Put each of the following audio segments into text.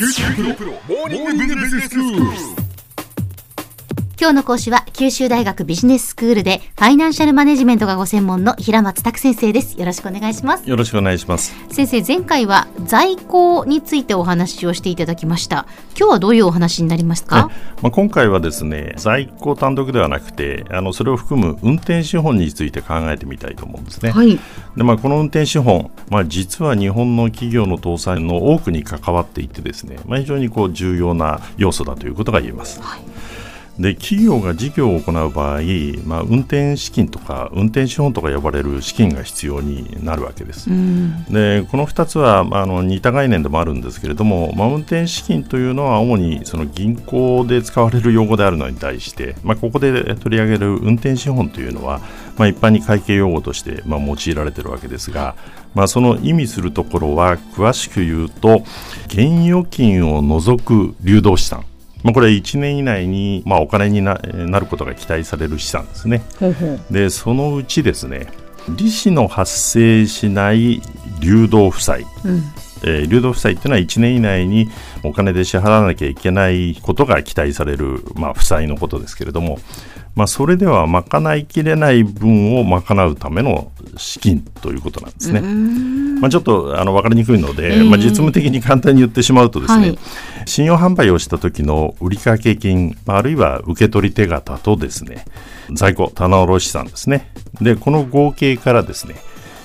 큐티 프로 모닝 비즈니스 今日の講師は九州大学ビジネススクールでファイナンシャルマネジメントがご専門の平松卓先生です。よろしくお願いします。よろしくお願いします。先生前回は在庫についてお話をしていただきました。今日はどういうお話になりますか、まあ、今回はですね在庫単独ではなくてあのそれを含む運転資本について考えてみたいと思うんですね、はい、でまあ、この運転資本、まあ、実は日本の企業の倒産の多くに関わっていてですね、まあ、非常にこう重要な要素だということが言えます、はいで企業が事業を行う場合、まあ、運転資金とか運転資本とか呼ばれる資金が必要になるわけです。うん、でこの2つはあの似た概念でもあるんですけれども、まあ、運転資金というのは主にその銀行で使われる用語であるのに対して、まあ、ここで取り上げる運転資本というのは、まあ、一般に会計用語として、まあ、用いられているわけですが、まあ、その意味するところは詳しく言うと現預金を除く流動資産まあ、これ1年以内に、まあ、お金になることが期待される資産ですね。でそのうちですね利子の発生しない流動負債、うん、えー、流動負債っていうのは1年以内にお金で支払わなきゃいけないことが期待される、まあ、負債のことですけれども、まあ、それでは賄いきれない分を賄うための資金ということなんですね。まあ、ちょっとあの分かりにくいので、えー、まあ、実務的に簡単に言ってしまうとですね、はい、信用販売をした時の売掛金、あるいは受取手形とですね在庫棚卸資産ですね。でこの合計からですね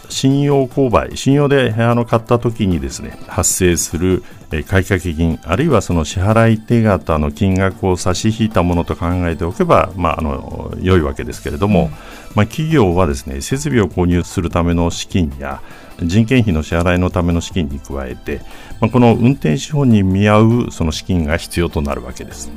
信用購買、信用であの買った時にですね発生する買掛金、あるいはその支払い手形の金額を差し引いたものと考えておけば、まあ、あの良いわけですけれども、まあ、企業はですね設備を購入するための資金や人件費の支払いのための資金に加えて、まあ、この運転資本に見合うその資金が必要となるわけです。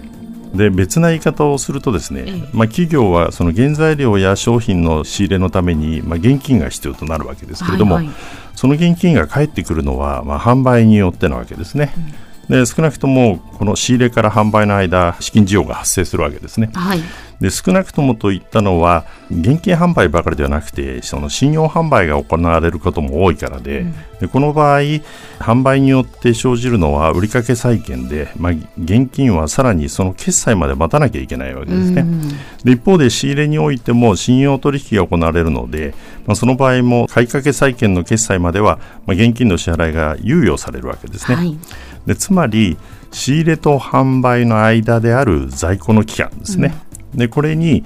で別な言い方をするとですね、まあ、企業はその原材料や商品の仕入れのために、まあ、現金が必要となるわけですけれども、はいはい、その現金が返ってくるのは、まあ、販売によってなわけですね。うんで少なくともこの仕入れから販売の間資金需要が発生するわけですね。はい、で少なくともといったのは現金販売ばかりではなくてその信用販売が行われることも多いからでうん、でこの場合販売によって生じるのは売掛債権で、まあ、現金はさらにその決済まで待たなきゃいけないわけですね。うん、で一方で仕入れにおいても信用取引が行われるので、まあ、その場合も買掛債権の決済までは、まあ、現金の支払いが猶予されるわけですね。はいでつまり仕入れと販売の間である在庫の期間ですね、うん、でこれに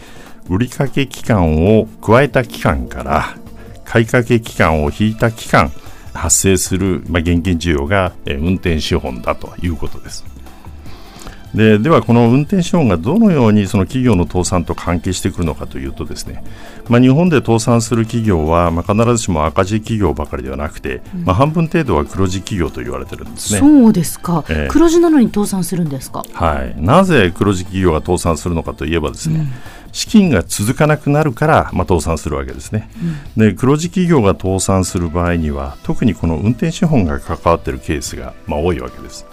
売掛期間を加えた期間から買掛期間を引いた期間発生する、まあ、現金需要が、え運転資本だということです。ででは、この運転資本がどのようにその企業の倒産と関係してくるのかというとですね、まあ、日本で倒産する企業は、まあ、必ずしも赤字企業ばかりではなくて、うん、まあ、半分程度は黒字企業と言われてるんですね。そうですか、えー、黒字なのに倒産するんですか、はい、なぜ黒字企業が倒産するのかといえばですね、うん資金が続かなくなるから、まあ、倒産するわけですね、うん、で黒字企業が倒産する場合には特にこの運転資本が関わっているケースが、まあ、多いわけです。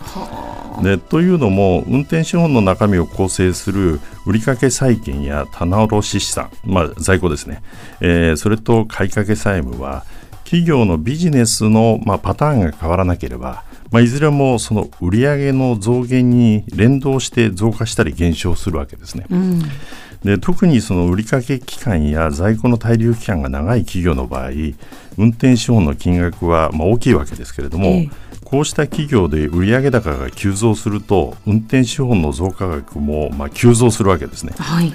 でというのも運転資本の中身を構成する売掛債権や棚卸資産、まあ、在庫ですね、えー、それと買掛債務は企業のビジネスの、まあ、パターンが変わらなければまあ、いずれもその売上の増減に連動して増加したり減少するわけですね。うん、で特にその売掛期間や在庫の滞留期間が長い企業の場合運転資本の金額はまあ大きいわけですけれども、ええ、こうした企業で売上高が急増すると運転資本の増加額もまあ急増するわけですね。はい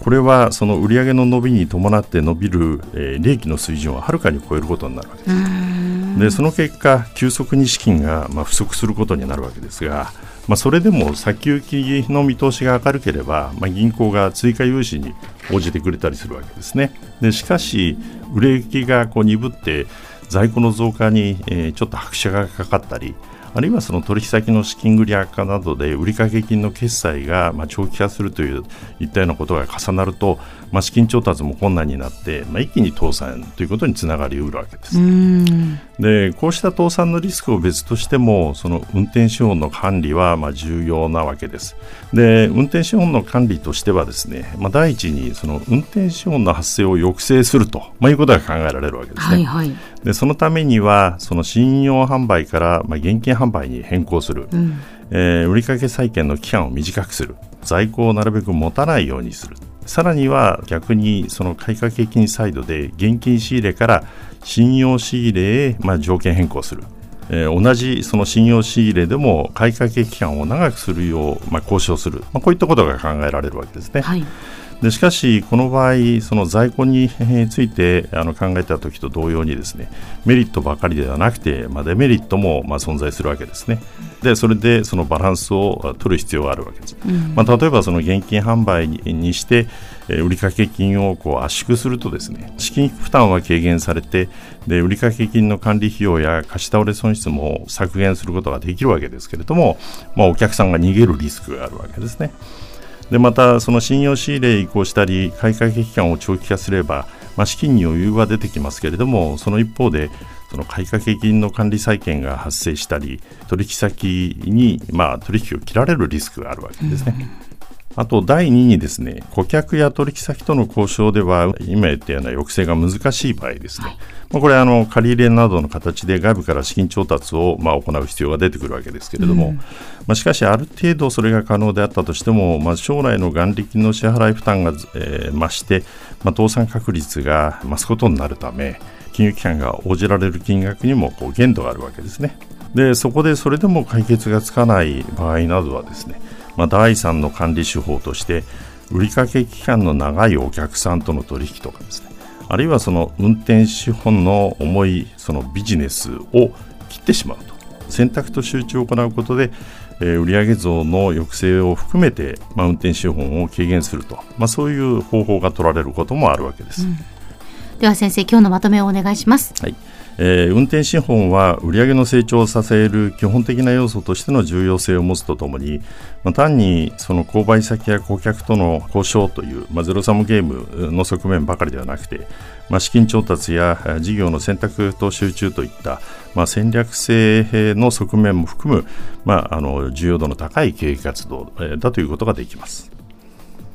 これはその売上の伸びに伴って伸びる、えー、利益の水準をはるかに超えることになるわけです。でその結果急速に資金がまあ不足することになるわけですがまあ、それでも先行きの見通しが明るければ、まあ、銀行が追加融資に応じてくれたりするわけですね。でしかし、売れ行きがこう鈍って在庫の増加に、えー、ちょっと拍車がかかったり、あるいはその取引先の資金繰り悪化などで売掛金の決済がまあ長期化するといういったようなことが重なると、まあ、資金調達も困難になって、まあ、一気に倒産ということにつながりうるわけです。でこうした倒産のリスクを別としてもその運転資本の管理はまあ重要なわけです。で運転資本の管理としてはですね、まあ、第一にその運転資本の発生を抑制すると、まあ、いうことが考えられるわけですね、はいはい、でそのためにはその信用販売からまあ現金販売に変更する、うん、えー、売掛債権の期間を短くする。在庫をなるべく持たないようにするさらには逆にその買掛金サイドで現金仕入れから信用仕入れへ、ま、条件変更する。えー、同じその信用仕入れでも買掛期間を長くするよう、ま、交渉する、まあ、こういったことが考えられるわけですね。はいでしかし、この場合、その在庫についてあの考えたときと同様にですねメリットばかりではなくて、まあ、デメリットもまあ存在するわけですね。でそれでそのバランスを取る必要があるわけです。うん、まあ、例えばその現金販売にして売掛金をこう圧縮するとですね資金負担は軽減されてで売掛金の管理費用や貸し倒れ損失も削減することができるわけですけれども、まあ、お客さんが逃げるリスクがあるわけですね。でまたその信用仕入れ移行したり買い掛け期間を長期化すれば、まあ、資金に余裕は出てきますけれどもその一方でその買掛金の管理債権が発生したり取引先にまあ取引を切られるリスクがあるわけですね。うんあと第2にですね顧客や取引先との交渉では今言ったような抑制が難しい場合ですね、はい、まあ、これあの借り入れなどの形で外部から資金調達をまあ行う必要が出てくるわけですけれども、うん、まあ、しかしある程度それが可能であったとしても、まあ、将来の元利金の支払い負担が、えー、増して、まあ、倒産確率が増すことになるため金融機関が応じられる金額にもこう限度があるわけですね。でそこでそれでも解決がつかない場合などはですねまあ、第三の管理手法として売掛期間の長いお客さんとの取引とかですね。あるいはその運転資本の重いそのビジネスを切ってしまうと。選択と集中を行うことで、えー、売上増の抑制を含めて、まあ、運転資本を軽減すると、まあ、そういう方法が取られることもあるわけです、うん、では先生今日のまとめをお願いします。はいえー、運転資本は売上の成長を支える基本的な要素としての重要性を持つとともに、まあ、単にその購買先や顧客との交渉という、まあ、ゼロサムゲームの側面ばかりではなくて、まあ、資金調達や事業の選択と集中といった、まあ、戦略性の側面も含む、まあ、あの重要度の高い経営活動だということができます。